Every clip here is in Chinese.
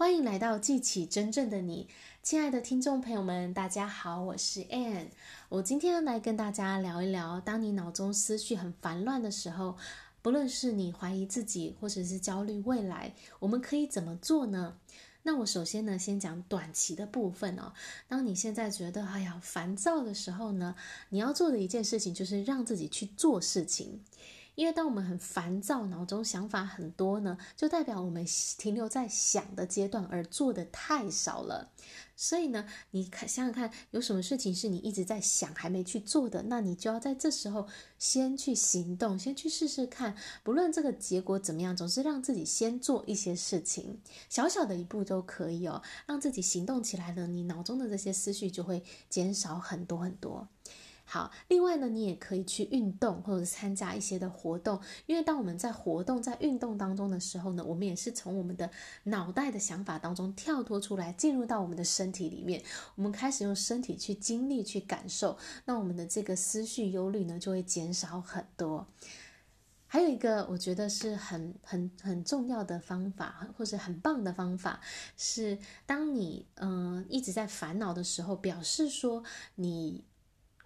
欢迎来到记起真正的你，亲爱的听众朋友们，大家好，我是 Ann。我今天来跟大家聊一聊，当你脑中思绪很烦乱的时候，不论是你怀疑自己，或者是焦虑未来，我们可以怎么做呢？那我首先呢，先讲短期的部分哦。当你现在觉得哎呀烦躁的时候呢，你要做的一件事情就是让自己去做事情。因为当我们很烦躁，脑中想法很多呢，就代表我们停留在想的阶段，而做的太少了。所以呢，你看想想看，有什么事情是你一直在想还没去做的，那你就要在这时候先去行动，先去试试看。不论这个结果怎么样，总是让自己先做一些事情，小小的一步都可以哦，让自己行动起来了，你脑中的这些思绪就会减少很多很多。好，另外呢，你也可以去运动或者参加一些的活动，因为当我们在活动、在运动当中的时候呢，我们也是从我们的脑袋的想法当中跳脱出来，进入到我们的身体里面，我们开始用身体去经历、去感受，那我们的这个思绪、忧虑呢，就会减少很多。还有一个我觉得是很很很重要的方法，或是很棒的方法，是当你嗯、一直在烦恼的时候，表示说你。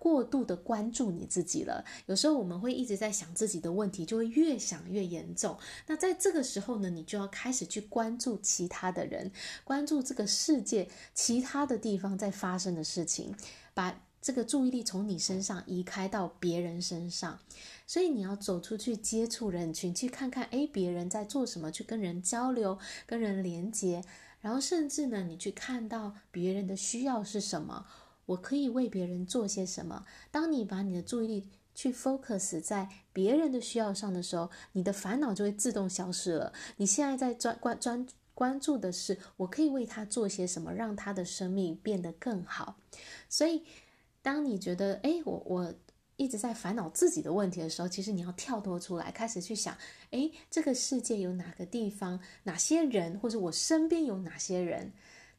过度的关注你自己了，有时候我们会一直在想自己的问题，就会越想越严重。那在这个时候呢，你就要开始去关注其他的人，关注这个世界其他的地方在发生的事情，把这个注意力从你身上移开到别人身上。所以你要走出去接触人群，去看看，诶，别人在做什么，去跟人交流，跟人连接，然后甚至呢，你去看到别人的需要是什么。我可以为别人做些什么？当你把你的注意力去 focus 在别人的需要上的时候，你的烦恼就会自动消失了。你现在在专关专关注的是，我可以为他做些什么，让他的生命变得更好。所以，当你觉得诶，我我一直在烦恼自己的问题的时候，其实你要跳脱出来，开始去想，诶，这个世界有哪个地方、哪些人，或者我身边有哪些人。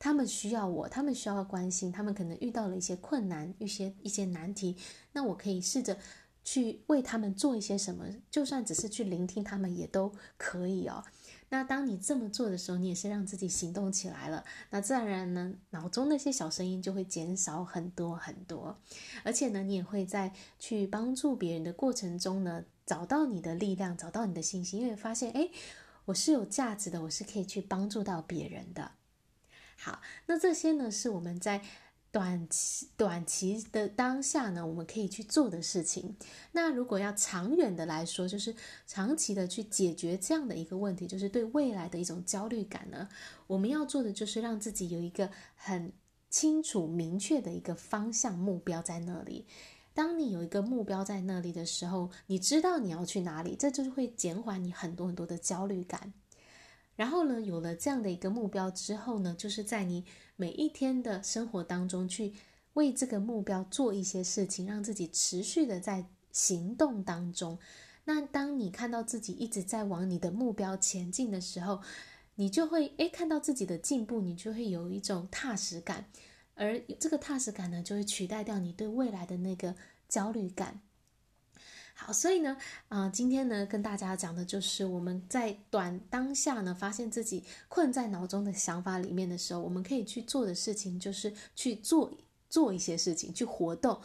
他们需要我，他们需要关心，他们可能遇到了一些困难，一些一些难题，那我可以试着去为他们做一些什么，就算只是去聆听他们也都可以哦。那当你这么做的时候，你也是让自己行动起来了，那自然而然呢，脑中那些小声音就会减少很多很多，而且呢，你也会在去帮助别人的过程中呢，找到你的力量，找到你的信心，因为发现，诶，我是有价值的，我是可以去帮助到别人的。好，那这些呢，是我们在短期短期的当下呢，我们可以去做的事情。那如果要长远的来说，就是长期的去解决这样的一个问题，就是对未来的一种焦虑感呢，我们要做的就是让自己有一个很清楚明确的一个方向目标在那里。当你有一个目标在那里的时候，你知道你要去哪里，这就是会减缓你很多很多的焦虑感。然后呢，有了这样的一个目标之后呢，就是在你每一天的生活当中去为这个目标做一些事情，让自己持续的在行动当中。那当你看到自己一直在往你的目标前进的时候，你就会诶看到自己的进步，你就会有一种踏实感，而这个踏实感呢，就会取代掉你对未来的那个焦虑感。好，所以呢，啊、今天呢，跟大家讲的就是我们在短当下呢，发现自己困在脑中的想法里面的时候，我们可以去做的事情就是去做做一些事情，去活动，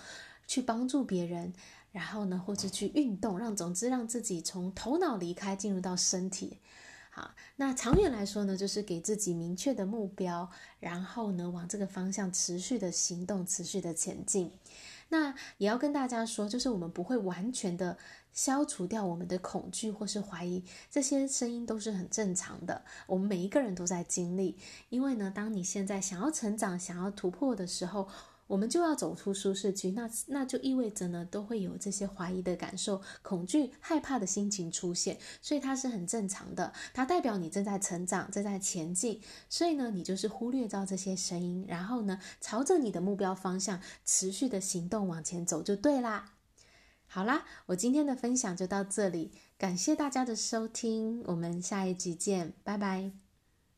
去帮助别人，然后呢，或者去运动，让总之让自己从头脑离开，进入到身体。好，那长远来说呢，就是给自己明确的目标，然后呢，往这个方向持续的行动，持续的前进。那也要跟大家说，就是我们不会完全的消除掉我们的恐惧或是怀疑，这些声音都是很正常的。我们每一个人都在经历，因为呢，当你现在想要成长、想要突破的时候，我们就要走出舒适区，那那就意味着呢，都会有这些怀疑的感受、恐惧、害怕的心情出现，所以它是很正常的，它代表你正在成长、正在前进，所以呢，你就是忽略掉这些声音，然后呢，朝着你的目标方向持续的行动往前走就对啦。好啦，我今天的分享就到这里，感谢大家的收听，我们下一集见，拜拜。